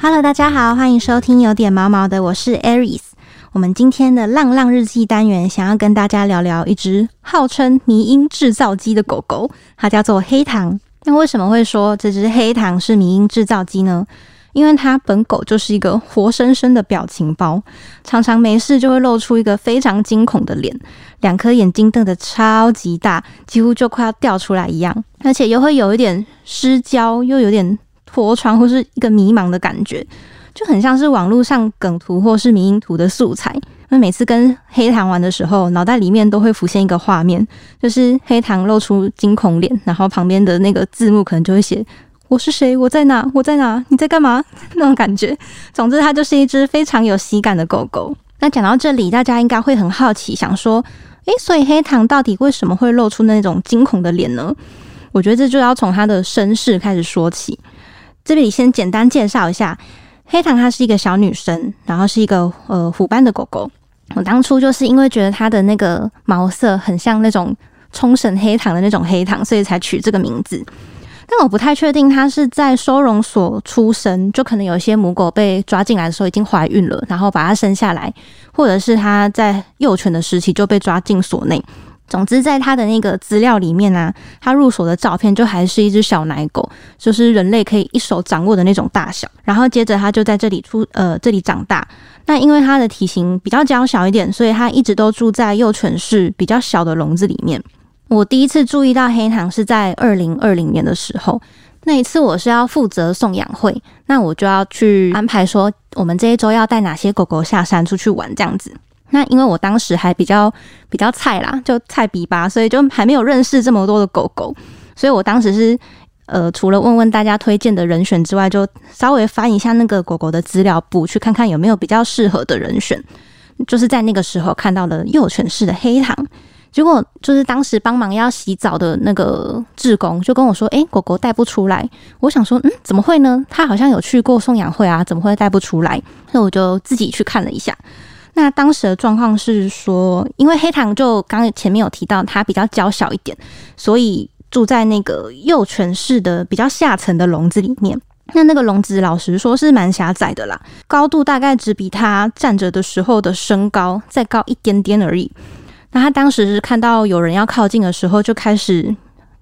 Hello，大家好，欢迎收听有点毛毛的，我是 Aris。我们今天的浪浪日记单元，想要跟大家聊聊一只号称迷音制造机的狗狗，它叫做黑糖。那为什么会说这只黑糖是迷音制造机呢？因为它本狗就是一个活生生的表情包，常常没事就会露出一个非常惊恐的脸，两颗眼睛瞪得超级大，几乎就快要掉出来一样，而且又会有一点失焦，又有点脱窗或是一个迷茫的感觉，就很像是网络上梗图或是迷因图的素材。那每次跟黑糖玩的时候，脑袋里面都会浮现一个画面，就是黑糖露出惊恐脸，然后旁边的那个字幕可能就会写。我是谁？我在哪？我在哪？你在干嘛？那种感觉。总之，它就是一只非常有喜感的狗狗。那讲到这里，大家应该会很好奇，想说：诶，所以黑糖到底为什么会露出那种惊恐的脸呢？我觉得这就要从它的身世开始说起。这里先简单介绍一下，黑糖它是一个小女生，然后是一个呃虎斑的狗狗。我当初就是因为觉得它的那个毛色很像那种冲绳黑糖的那种黑糖，所以才取这个名字。但我不太确定，它是在收容所出生，就可能有些母狗被抓进来的时候已经怀孕了，然后把它生下来，或者是它在幼犬的时期就被抓进所内。总之，在他的那个资料里面呢，他入手的照片就还是一只小奶狗，就是人类可以一手掌握的那种大小。然后接着他就在这里出呃这里长大。那因为它的体型比较娇小一点，所以它一直都住在幼犬室比较小的笼子里面。我第一次注意到黑糖是在二零二零年的时候，那一次我是要负责送养会，那我就要去安排说我们这一周要带哪些狗狗下山出去玩这样子。那因为我当时还比较比较菜啦，就菜比吧，所以就还没有认识这么多的狗狗，所以我当时是呃除了问问大家推荐的人选之外，就稍微翻一下那个狗狗的资料簿，去看看有没有比较适合的人选。就是在那个时候看到了幼犬式的黑糖。结果就是当时帮忙要洗澡的那个志工就跟我说：“哎，狗狗带不出来。”我想说：“嗯，怎么会呢？他好像有去过送养会啊，怎么会带不出来？”那我就自己去看了一下。那当时的状况是说，因为黑糖就刚前面有提到，它比较娇小一点，所以住在那个幼犬式的比较下层的笼子里面。那那个笼子老实说是蛮狭窄的啦，高度大概只比它站着的时候的身高再高一点点而已。那他当时是看到有人要靠近的时候，就开始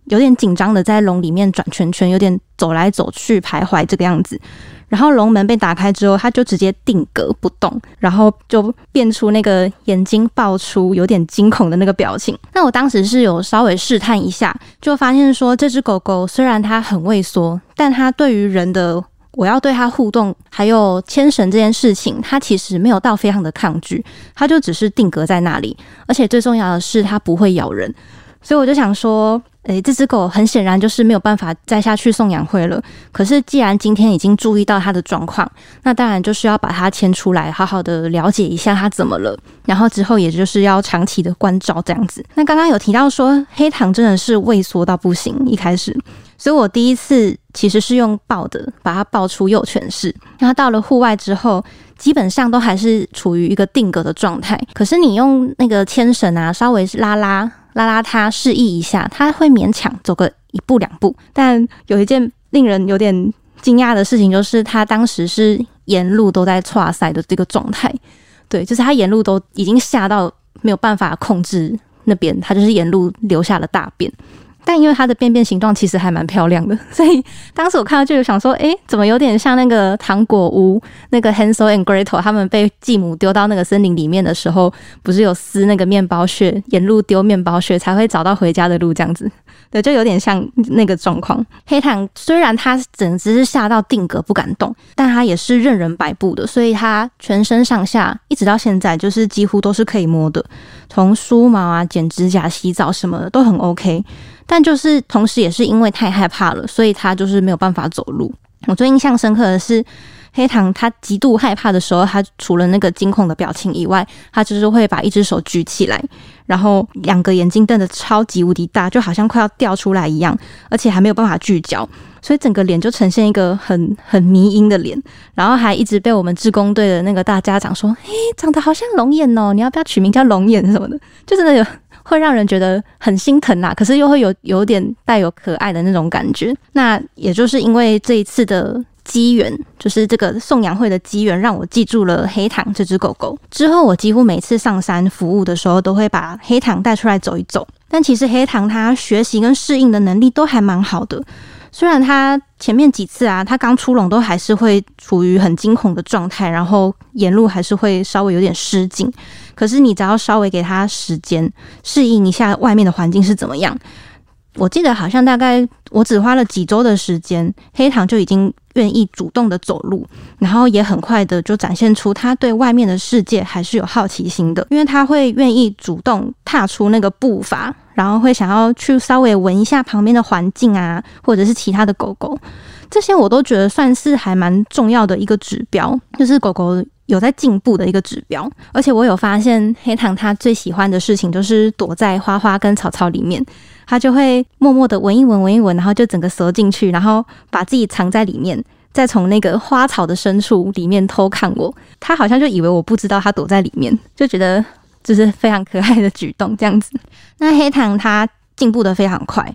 有点紧张的在笼里面转圈圈，有点走来走去徘徊这个样子。然后笼门被打开之后，他就直接定格不动，然后就变出那个眼睛爆出有点惊恐的那个表情。那我当时是有稍微试探一下，就发现说这只狗狗虽然它很畏缩，但它对于人的。我要对它互动，还有牵绳这件事情，它其实没有到非常的抗拒，它就只是定格在那里。而且最重要的是，它不会咬人。所以我就想说，诶，这只狗很显然就是没有办法再下去送养会了。可是既然今天已经注意到它的状况，那当然就是要把它牵出来，好好的了解一下它怎么了。然后之后也就是要长期的关照这样子。那刚刚有提到说，黑糖真的是畏缩到不行，一开始。所以我第一次其实是用抱的，把它抱出幼犬室。那到了户外之后，基本上都还是处于一个定格的状态。可是你用那个牵绳啊，稍微拉拉拉拉他，示意一下，他会勉强走个一步两步。但有一件令人有点惊讶的事情，就是他当时是沿路都在岔塞的这个状态。对，就是他沿路都已经吓到没有办法控制那边，他就是沿路留下了大便。但因为它的便便形状其实还蛮漂亮的，所以当时我看到就有想说，哎，怎么有点像那个糖果屋那个 Hansel and Gretel 他们被继母丢到那个森林里面的时候，不是有撕那个面包屑，沿路丢面包屑才会找到回家的路这样子。对，就有点像那个状况。黑糖虽然它整只是吓到定格不敢动，但它也是任人摆布的，所以它全身上下一直到现在就是几乎都是可以摸的，从梳毛啊、剪指甲、洗澡什么的都很 OK。但就是同时也是因为太害怕了，所以他就是没有办法走路。我最印象深刻的是。黑糖他极度害怕的时候，他除了那个惊恐的表情以外，他就是会把一只手举起来，然后两个眼睛瞪得超级无敌大，就好像快要掉出来一样，而且还没有办法聚焦，所以整个脸就呈现一个很 很迷因的脸，然后还一直被我们志工队的那个大家长说：“嘿，长得好像龙眼哦，你要不要取名叫龙眼什么的？”就真的有会让人觉得很心疼啦，可是又会有有点带有可爱的那种感觉。那也就是因为这一次的。机缘，就是这个送养会的机缘，让我记住了黑糖这只狗狗。之后，我几乎每次上山服务的时候，都会把黑糖带出来走一走。但其实黑糖它学习跟适应的能力都还蛮好的。虽然它前面几次啊，它刚出笼都还是会处于很惊恐的状态，然后沿路还是会稍微有点失禁。可是你只要稍微给它时间适应一下外面的环境是怎么样。我记得好像大概我只花了几周的时间，黑糖就已经愿意主动的走路，然后也很快的就展现出他对外面的世界还是有好奇心的，因为他会愿意主动踏出那个步伐，然后会想要去稍微闻一下旁边的环境啊，或者是其他的狗狗，这些我都觉得算是还蛮重要的一个指标，就是狗狗。有在进步的一个指标，而且我有发现黑糖它最喜欢的事情就是躲在花花跟草草里面，它就会默默的闻一闻闻一闻，然后就整个缩进去，然后把自己藏在里面，再从那个花草的深处里面偷看我。他好像就以为我不知道他躲在里面，就觉得这是非常可爱的举动这样子。那黑糖它进步的非常快。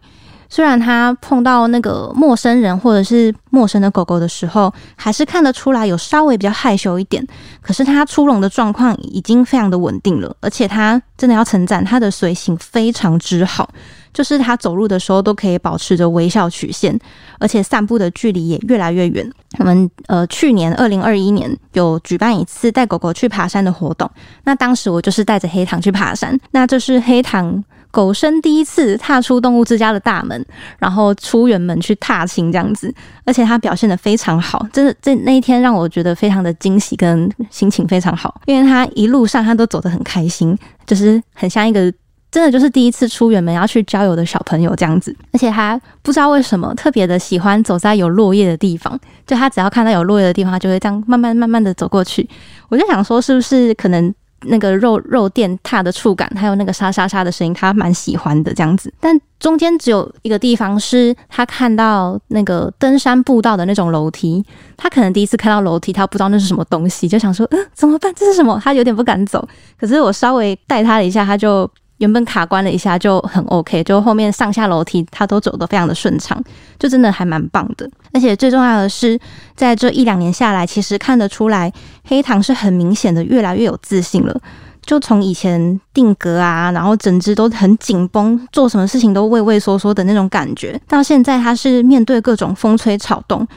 虽然他碰到那个陌生人或者是陌生的狗狗的时候，还是看得出来有稍微比较害羞一点。可是他出笼的状况已经非常的稳定了，而且他真的要称赞他的随行非常之好，就是他走路的时候都可以保持着微笑曲线，而且散步的距离也越来越远。我们呃去年二零二一年有举办一次带狗狗去爬山的活动，那当时我就是带着黑糖去爬山，那这是黑糖。狗生第一次踏出动物之家的大门，然后出远门去踏青这样子，而且他表现的非常好，真的这那一天让我觉得非常的惊喜跟心情非常好，因为他一路上他都走得很开心，就是很像一个真的就是第一次出远门要去郊游的小朋友这样子，而且他不知道为什么特别的喜欢走在有落叶的地方，就他只要看到有落叶的地方，就会这样慢慢慢慢的走过去，我就想说是不是可能。那个肉肉垫踏的触感，还有那个沙沙沙的声音，他蛮喜欢的这样子。但中间只有一个地方是他看到那个登山步道的那种楼梯，他可能第一次看到楼梯，他不知道那是什么东西，就想说，嗯，怎么办？这是什么？他有点不敢走。可是我稍微带他了一下，他就。原本卡关了一下就很 OK，就后面上下楼梯他都走得非常的顺畅，就真的还蛮棒的。而且最重要的是，在这一两年下来，其实看得出来黑糖是很明显的越来越有自信了。就从以前定格啊，然后整只都很紧绷，做什么事情都畏畏缩缩的那种感觉，到现在他是面对各种风吹草动。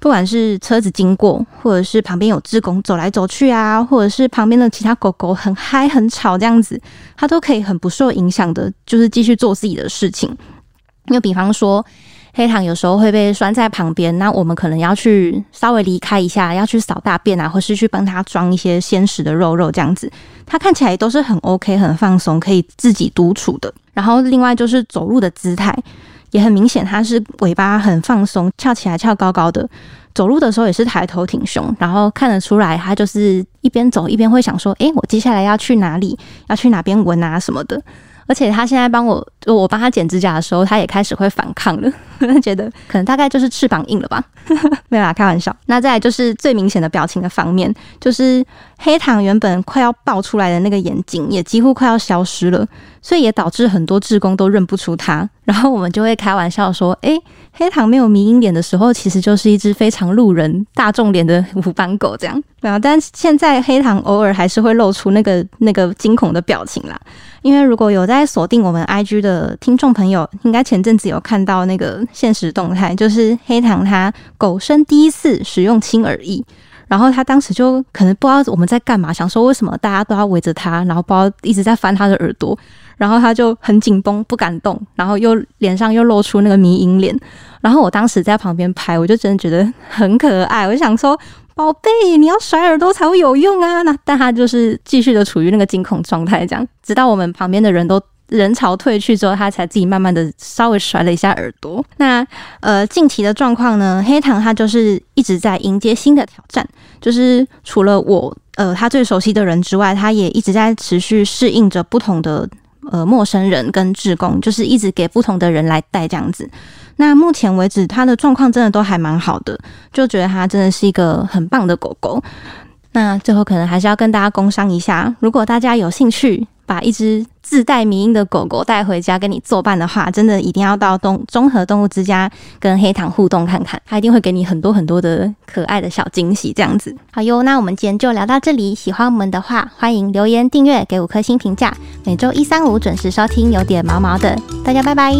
不管是车子经过，或者是旁边有职工走来走去啊，或者是旁边的其他狗狗很嗨很吵这样子，它都可以很不受影响的，就是继续做自己的事情。又比方说，黑糖有时候会被拴在旁边，那我们可能要去稍微离开一下，要去扫大便啊，或是去帮它装一些鲜食的肉肉这样子，它看起来都是很 OK 很放松，可以自己独处的。然后另外就是走路的姿态。也很明显，它是尾巴很放松，翘起来翘高高的，走路的时候也是抬头挺胸，然后看得出来，它就是一边走一边会想说：“诶，我接下来要去哪里？要去哪边闻啊什么的。”而且他现在帮我，我帮他剪指甲的时候，他也开始会反抗了。觉得可能大概就是翅膀硬了吧，没有啦，开玩笑。那再就是最明显的表情的方面，就是黑糖原本快要爆出来的那个眼睛，也几乎快要消失了，所以也导致很多志工都认不出他。然后我们就会开玩笑说：“诶，黑糖没有迷因脸的时候，其实就是一只非常路人大众脸的五斑狗这样。”对啊，但现在黑糖偶尔还是会露出那个那个惊恐的表情啦。因为如果有在锁定我们 IG 的听众朋友，应该前阵子有看到那个现实动态，就是黑糖他狗生第一次使用轻耳翼，然后他当时就可能不知道我们在干嘛，想说为什么大家都要围着他，然后不知道一直在翻他的耳朵，然后他就很紧绷不敢动，然后又脸上又露出那个迷影脸，然后我当时在旁边拍，我就真的觉得很可爱，我就想说。宝贝，你要甩耳朵才会有用啊！那但他就是继续的处于那个惊恐状态，这样，直到我们旁边的人都人潮退去之后，他才自己慢慢的稍微甩了一下耳朵。那呃，近期的状况呢？黑糖他就是一直在迎接新的挑战，就是除了我呃他最熟悉的人之外，他也一直在持续适应着不同的呃陌生人跟志工，就是一直给不同的人来带这样子。那目前为止，它的状况真的都还蛮好的，就觉得它真的是一个很棒的狗狗。那最后可能还是要跟大家工商一下，如果大家有兴趣。把一只自带迷音的狗狗带回家跟你作伴的话，真的一定要到动综合动物之家跟黑糖互动看看，它一定会给你很多很多的可爱的小惊喜。这样子，好哟，那我们今天就聊到这里。喜欢我们的话，欢迎留言、订阅、给五颗星评价。每周一、三、五准时收听，有点毛毛的，大家拜拜。